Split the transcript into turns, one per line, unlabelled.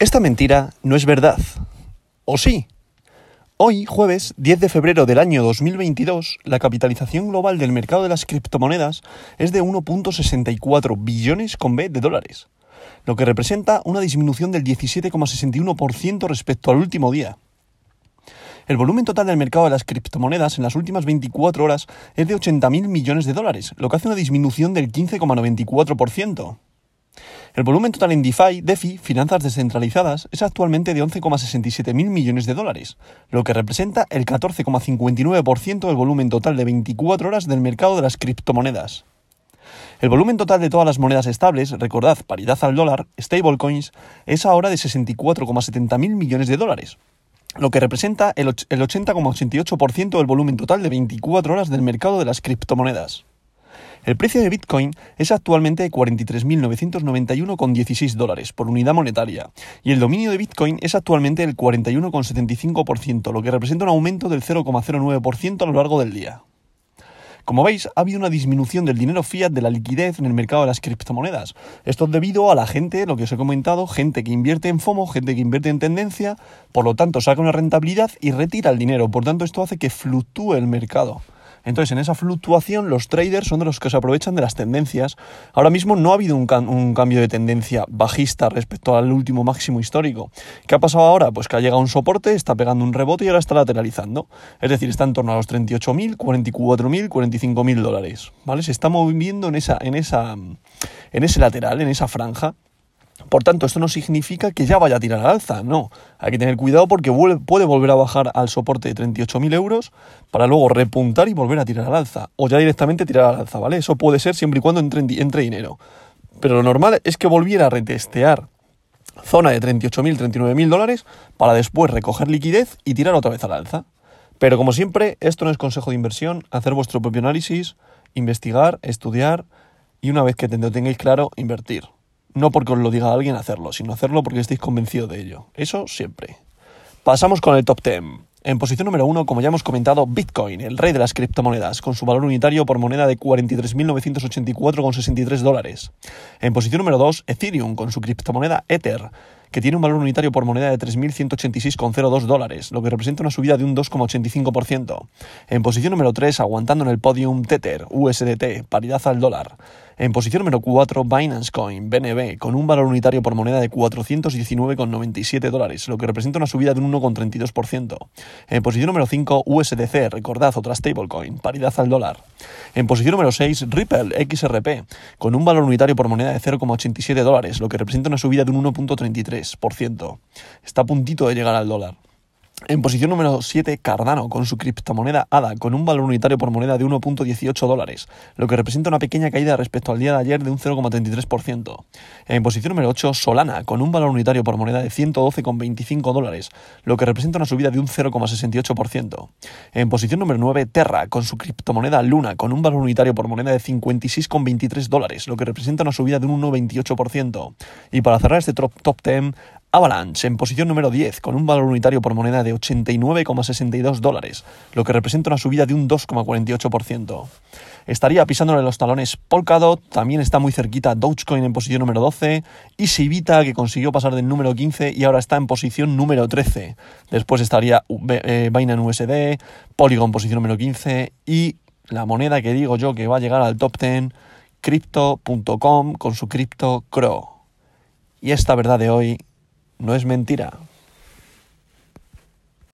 Esta mentira no es verdad. ¿O sí? Hoy, jueves 10 de febrero del año 2022, la capitalización global del mercado de las criptomonedas es de 1.64 billones con B de dólares, lo que representa una disminución del 17,61% respecto al último día. El volumen total del mercado de las criptomonedas en las últimas 24 horas es de 80.000 millones de dólares, lo que hace una disminución del 15,94%. El volumen total en DeFi, DeFi, finanzas descentralizadas, es actualmente de 11,67 mil millones de dólares, lo que representa el 14,59% del volumen total de 24 horas del mercado de las criptomonedas. El volumen total de todas las monedas estables, recordad, paridad al dólar, stablecoins, es ahora de 64,70 mil millones de dólares, lo que representa el 80,88% del volumen total de 24 horas del mercado de las criptomonedas. El precio de Bitcoin es actualmente de 43.991,16 dólares por unidad monetaria y el dominio de Bitcoin es actualmente el 41,75%, lo que representa un aumento del 0,09% a lo largo del día. Como veis, ha habido una disminución del dinero fiat de la liquidez en el mercado de las criptomonedas. Esto es debido a la gente, lo que os he comentado, gente que invierte en FOMO, gente que invierte en tendencia, por lo tanto saca una rentabilidad y retira el dinero. Por tanto, esto hace que fluctúe el mercado. Entonces, en esa fluctuación, los traders son de los que se aprovechan de las tendencias. Ahora mismo no ha habido un, cambio de tendencia bajista respecto al último máximo histórico. ¿Qué ha pasado ahora? Pues que ha llegado un soporte, está pegando un rebote y ahora está lateralizando. Es decir, está en torno a los 38.000, 44.000, 45.000 dólares. ¿Vale? Se está moviendo en, esa, en, esa, en ese lateral, en esa franja. Por tanto, esto no significa que ya vaya a tirar al alza, no. Hay que tener cuidado porque puede volver a bajar al soporte de 38.000 euros para luego repuntar y volver a tirar al alza. O ya directamente tirar al alza, ¿vale? Eso puede ser siempre y cuando entre, entre dinero. Pero lo normal es que volviera a retestear zona de 38.000, 39.000 dólares para después recoger liquidez y tirar otra vez al alza. Pero como siempre, esto no es consejo de inversión, hacer vuestro propio análisis, investigar, estudiar y una vez que lo tengáis claro, invertir. No porque os lo diga alguien hacerlo, sino hacerlo porque estéis convencidos de ello. Eso siempre. Pasamos con el top 10. En posición número 1, como ya hemos comentado, Bitcoin, el rey de las criptomonedas, con su valor unitario por moneda de 43.984,63 dólares. En posición número 2, Ethereum, con su criptomoneda Ether, que tiene un valor unitario por moneda de 3.186,02 dólares, lo que representa una subida de un 2,85%. En posición número 3, aguantando en el podium Tether, USDT, paridad al dólar. En posición número 4, Binance Coin, BNB, con un valor unitario por moneda de 419,97 dólares, lo que representa una subida de un 1,32%. En posición número 5, USDC, recordad, otra stablecoin, paridad al dólar. En posición número 6, Ripple XRP, con un valor unitario por moneda de 0,87 dólares, lo que representa una subida de un 1,33%. Está a puntito de llegar al dólar. En posición número 7, Cardano, con su criptomoneda ADA, con un valor unitario por moneda de 1.18 dólares, lo que representa una pequeña caída respecto al día de ayer de un 0,33%. En posición número 8, Solana, con un valor unitario por moneda de 112,25 dólares, lo que representa una subida de un 0,68%. En posición número 9, Terra, con su criptomoneda Luna, con un valor unitario por moneda de 56,23 dólares, lo que representa una subida de un 1,28%. Y para cerrar este top, top 10, Avalanche en posición número 10 con un valor unitario por moneda de 89,62 dólares, lo que representa una subida de un 2,48%. Estaría pisándole los talones Polkadot, también está muy cerquita Dogecoin en posición número 12 y Sivita que consiguió pasar del número 15 y ahora está en posición número 13. Después estaría eh, Binance USD, Polygon posición número 15 y la moneda que digo yo que va a llegar al top 10, Crypto.com con su Crypto Crow. Y esta verdad de hoy no es mentira.